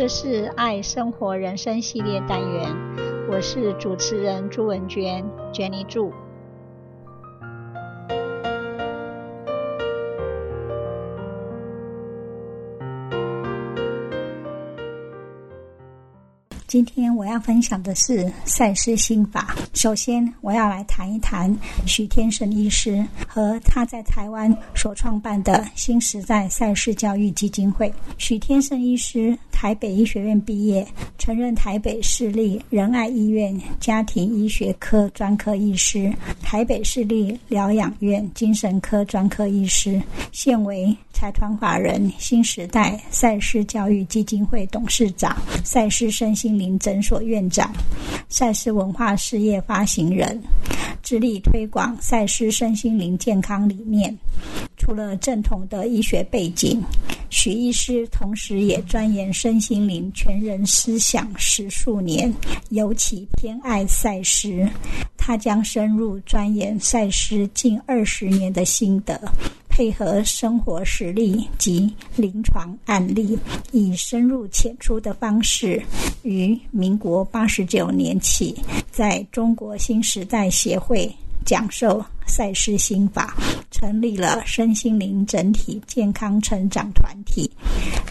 这是爱生活人生系列单元，我是主持人朱文娟，Jenny 朱。今天我要分享的是赛斯心法。首先，我要来谈一谈许天胜医师和他在台湾所创办的新时代赛斯教育基金会。许天胜医师，台北医学院毕业，曾任台北市立仁爱医院家庭医学科专科医师、台北市立疗养院精神科专科医师，现为财团法人新时代赛斯教育基金会董事长、赛斯身心诊所院长、赛斯文化事业发行人，致力推广赛斯身心灵健康理念。除了正统的医学背景，许医师同时也钻研身心灵全人思想十数年，尤其偏爱赛斯。他将深入钻研赛斯近二十年的心得。配合生活实例及临床案例，以深入浅出的方式，于民国八十九年起，在中国新时代协会讲授赛斯心法，成立了身心灵整体健康成长团体、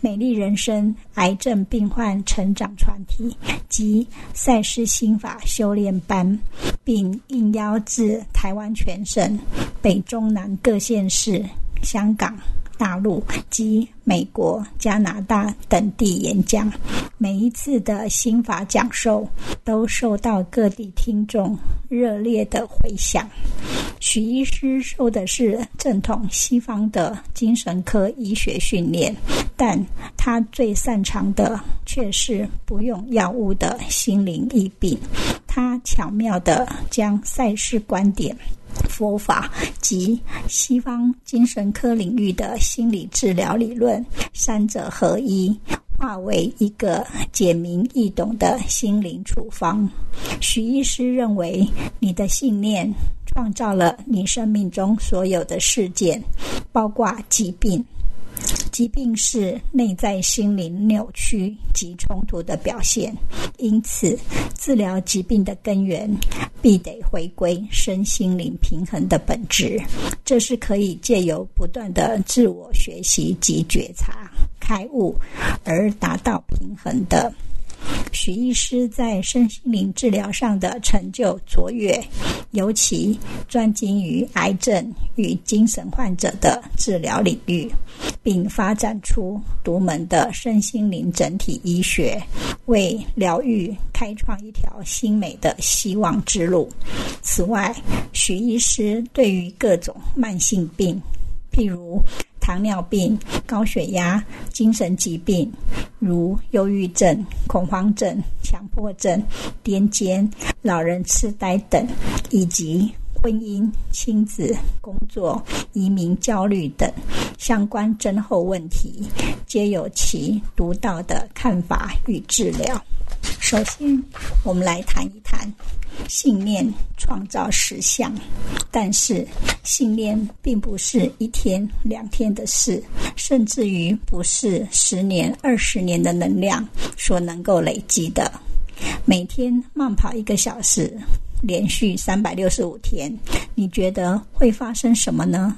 美丽人生癌症病患成长团体及赛斯心法修炼班，并应邀至台湾全省。北中南各县市、香港、大陆及美国、加拿大等地演讲，每一次的心法讲授都受到各地听众热烈的回响。许医师受的是正统西方的精神科医学训练，但他最擅长的却是不用药物的心灵医病。他巧妙地将赛事观点。佛法及西方精神科领域的心理治疗理论三者合一，化为一个简明易懂的心灵处方。许医师认为，你的信念创造了你生命中所有的事件，包括疾病。疾病是内在心灵扭曲及冲突的表现，因此治疗疾病的根源必得回归身心灵平衡的本质。这是可以借由不断的自我学习及觉察、开悟而达到平衡的。许医师在身心灵治疗上的成就卓越，尤其专精于癌症与精神患者的治疗领域，并发展出独门的身心灵整体医学，为疗愈开创一条新美的希望之路。此外，许医师对于各种慢性病，譬如糖尿病、高血压、精神疾病，如忧郁症、恐慌症、强迫症、癫痫、老人痴呆等，以及婚姻、亲子、工作、移民焦虑等相关症候问题，皆有其独到的看法与治疗。首先，我们来谈一谈。信念创造实相，但是信念并不是一天两天的事，甚至于不是十年二十年的能量所能够累积的。每天慢跑一个小时，连续三百六十五天，你觉得会发生什么呢？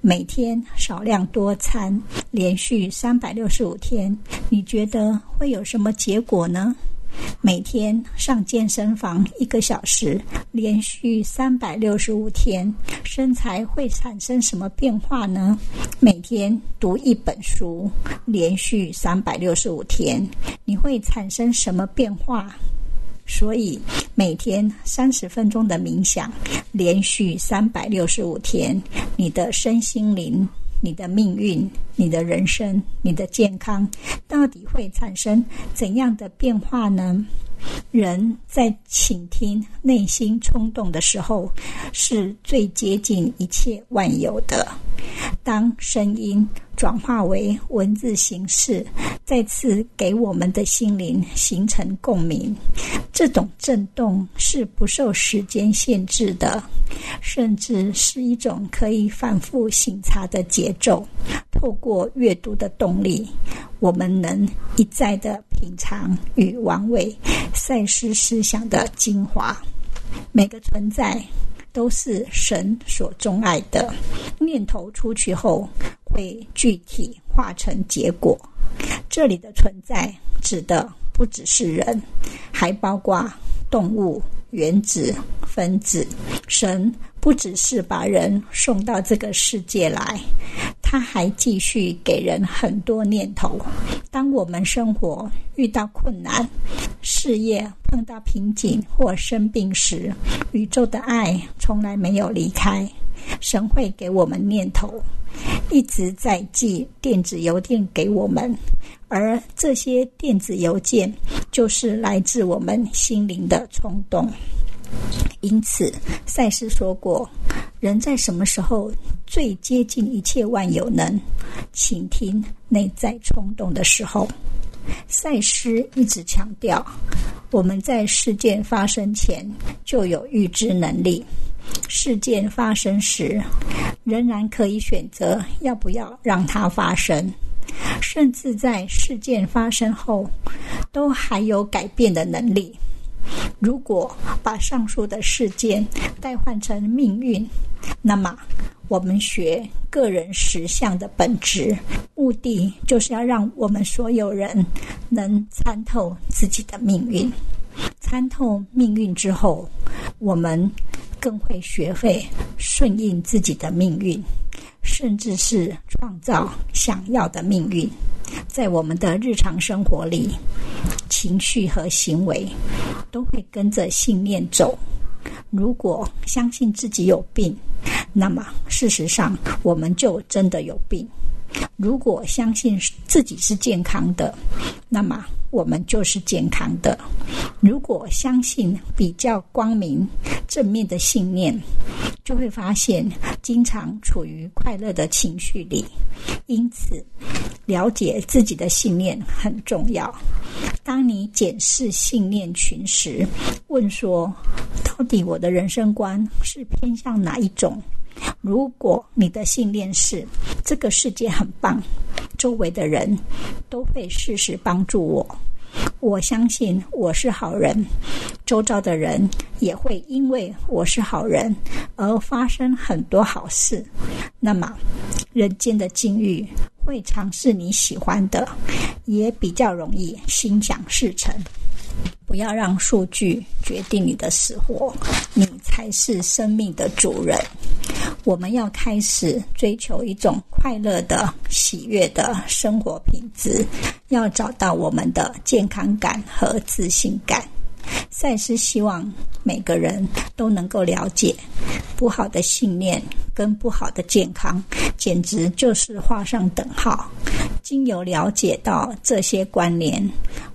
每天少量多餐，连续三百六十五天，你觉得会有什么结果呢？每天上健身房一个小时，连续三百六十五天，身材会产生什么变化呢？每天读一本书，连续三百六十五天，你会产生什么变化？所以每天三十分钟的冥想，连续三百六十五天，你的身心灵。你的命运、你的人生、你的健康，到底会产生怎样的变化呢？人在倾听内心冲动的时候，是最接近一切万有的。当声音转化为文字形式，再次给我们的心灵形成共鸣。这种震动是不受时间限制的，甚至是一种可以反复醒察的节奏。透过阅读的动力，我们能一再的品尝与玩味赛斯思想的精华。每个存在都是神所钟爱的。念头出去后，会具体化成结果。这里的存在指的不只是人，还包括动物、原子、分子。神不只是把人送到这个世界来，他还继续给人很多念头。当我们生活遇到困难，事业碰到瓶颈或生病时，宇宙的爱从来没有离开。神会给我们念头，一直在寄电子邮件给我们，而这些电子邮件就是来自我们心灵的冲动。因此，赛斯说过，人在什么时候最接近一切万有能倾听内在冲动的时候？赛斯一直强调，我们在事件发生前就有预知能力。事件发生时，仍然可以选择要不要让它发生，甚至在事件发生后，都还有改变的能力。如果把上述的事件代换成命运，那么我们学个人实相的本质，目的就是要让我们所有人能参透自己的命运。参透命运之后，我们更会学会顺应自己的命运，甚至是创造想要的命运。在我们的日常生活里，情绪和行为都会跟着信念走。如果相信自己有病，那么事实上我们就真的有病；如果相信自己是健康的，那么我们就是健康的。如果相信比较光明、正面的信念，就会发现经常处于快乐的情绪里。因此，了解自己的信念很重要。当你检视信念群时，问说：到底我的人生观是偏向哪一种？如果你的信念是这个世界很棒，周围的人都会适时帮助我。我相信我是好人，周遭的人也会因为我是好人而发生很多好事。那么，人间的境遇会尝试你喜欢的，也比较容易心想事成。不要让数据决定你的死活，你才是生命的主人。我们要开始追求一种快乐的、喜悦的生活品质，要找到我们的健康感和自信感。赛斯希望每个人都能够了解，不好的信念跟不好的健康，简直就是画上等号。经由了解到这些关联，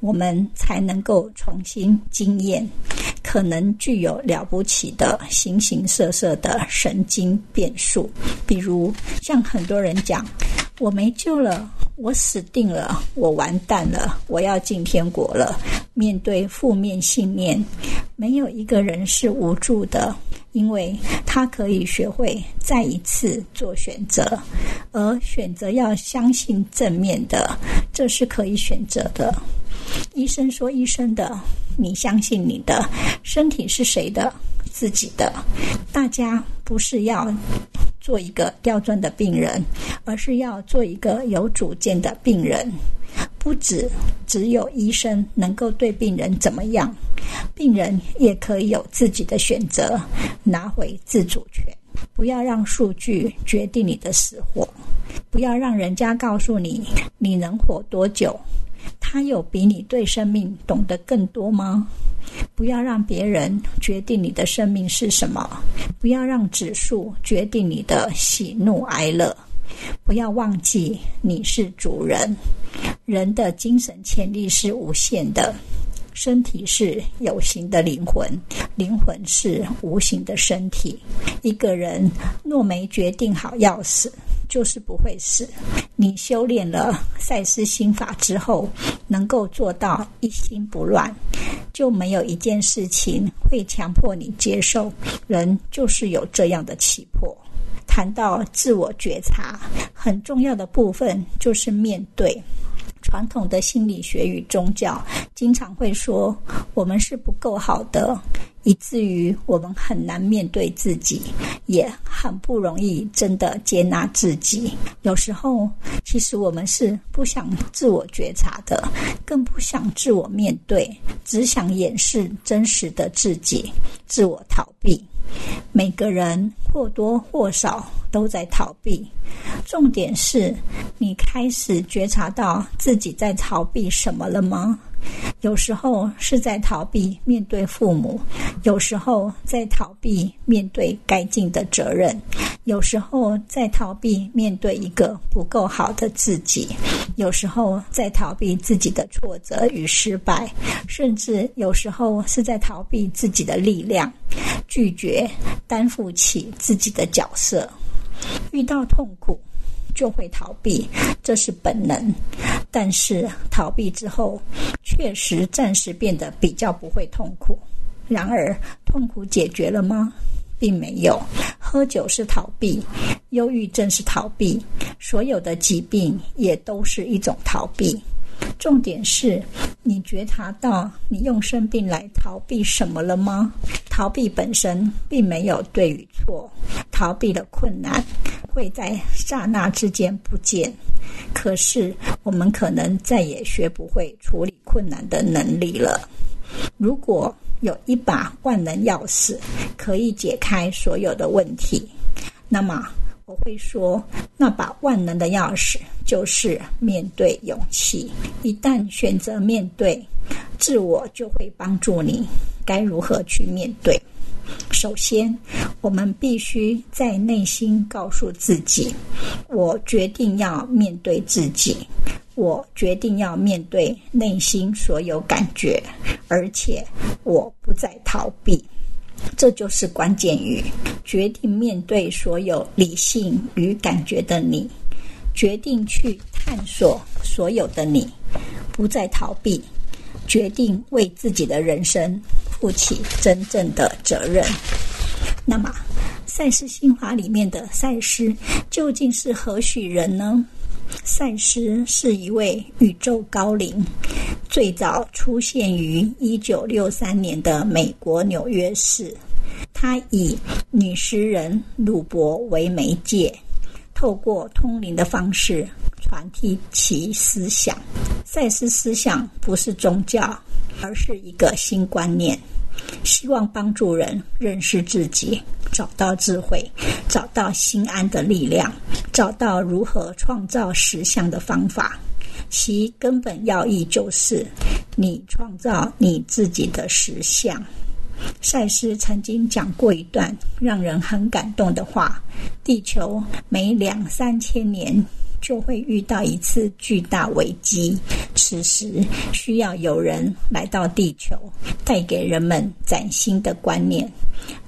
我们才能够重新经验可能具有了不起的形形色色的神经变数。比如，像很多人讲：“我没救了，我死定了，我完蛋了，我要进天国了。”面对负面信念，没有一个人是无助的，因为他可以学会再一次做选择，而选择要相信正面的，这是可以选择的。医生说：“医生的，你相信你的身体是谁的？自己的。大家不是要做一个刁钻的病人，而是要做一个有主见的病人。”不止只有医生能够对病人怎么样，病人也可以有自己的选择，拿回自主权。不要让数据决定你的死活，不要让人家告诉你你能活多久。他有比你对生命懂得更多吗？不要让别人决定你的生命是什么，不要让指数决定你的喜怒哀乐。不要忘记你是主人。人的精神潜力是无限的，身体是有形的灵魂，灵魂是无形的身体。一个人若没决定好要死，就是不会死。你修炼了赛斯心法之后，能够做到一心不乱，就没有一件事情会强迫你接受。人就是有这样的气魄。谈到自我觉察，很重要的部分就是面对。传统的心理学与宗教经常会说，我们是不够好的，以至于我们很难面对自己，也很不容易真的接纳自己。有时候，其实我们是不想自我觉察的，更不想自我面对，只想掩饰真实的自己，自我逃避。每个人或多或少都在逃避。重点是你开始觉察到自己在逃避什么了吗？有时候是在逃避面对父母，有时候在逃避面对该尽的责任，有时候在逃避面对一个不够好的自己，有时候在逃避自己的挫折与失败，甚至有时候是在逃避自己的力量，拒绝担负起自己的角色。遇到痛苦，就会逃避，这是本能。但是逃避之后，确实暂时变得比较不会痛苦。然而，痛苦解决了吗？并没有。喝酒是逃避，忧郁症是逃避，所有的疾病也都是一种逃避。重点是你觉察到你用生病来逃避什么了吗？逃避本身并没有对与错，逃避的困难会在刹那之间不见，可是我们可能再也学不会处理困难的能力了。如果有一把万能钥匙可以解开所有的问题，那么。我会说，那把万能的钥匙就是面对勇气。一旦选择面对，自我就会帮助你。该如何去面对？首先，我们必须在内心告诉自己：我决定要面对自己，我决定要面对内心所有感觉，而且我不再逃避。这就是关键语，决定面对所有理性与感觉的你，决定去探索所有的你，不再逃避，决定为自己的人生负起真正的责任。那么，赛斯心法里面的赛斯究竟是何许人呢？赛斯是一位宇宙高灵，最早出现于一九六三年的美国纽约市。他以女诗人鲁伯为媒介，透过通灵的方式传递其思想。赛斯思想不是宗教，而是一个新观念，希望帮助人认识自己，找到智慧，找到心安的力量，找到如何创造实相的方法。其根本要义就是：你创造你自己的实相。赛斯曾经讲过一段让人很感动的话：地球每两三千年就会遇到一次巨大危机，此时需要有人来到地球，带给人们崭新的观念，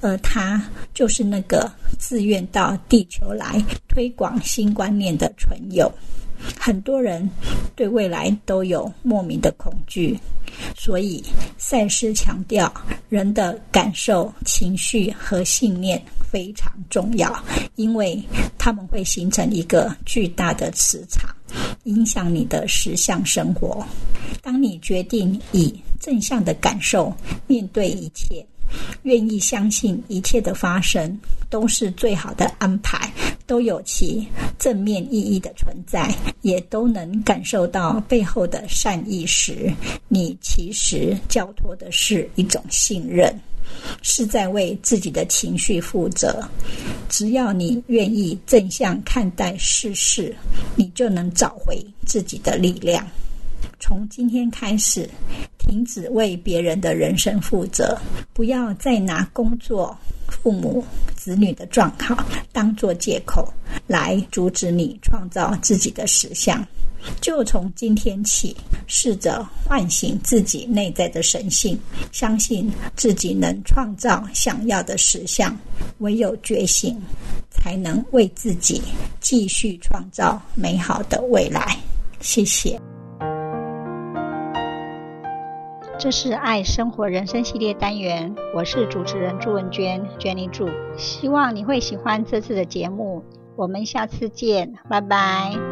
而他就是那个自愿到地球来推广新观念的存有。很多人对未来都有莫名的恐惧。所以，赛斯强调，人的感受、情绪和信念非常重要，因为他们会形成一个巨大的磁场，影响你的实相生活。当你决定以正向的感受面对一切，愿意相信一切的发生都是最好的安排，都有其正面意义的存在，也都能感受到背后的善意时，你其实交托的是一种信任，是在为自己的情绪负责。只要你愿意正向看待世事，你就能找回自己的力量。从今天开始，停止为别人的人生负责，不要再拿工作、父母、子女的状况当做借口来阻止你创造自己的实相。就从今天起，试着唤醒自己内在的神性，相信自己能创造想要的实相。唯有觉醒，才能为自己继续创造美好的未来。谢谢。这是爱生活人生系列单元，我是主持人朱文娟，Jenny 朱。希望你会喜欢这次的节目，我们下次见，拜拜。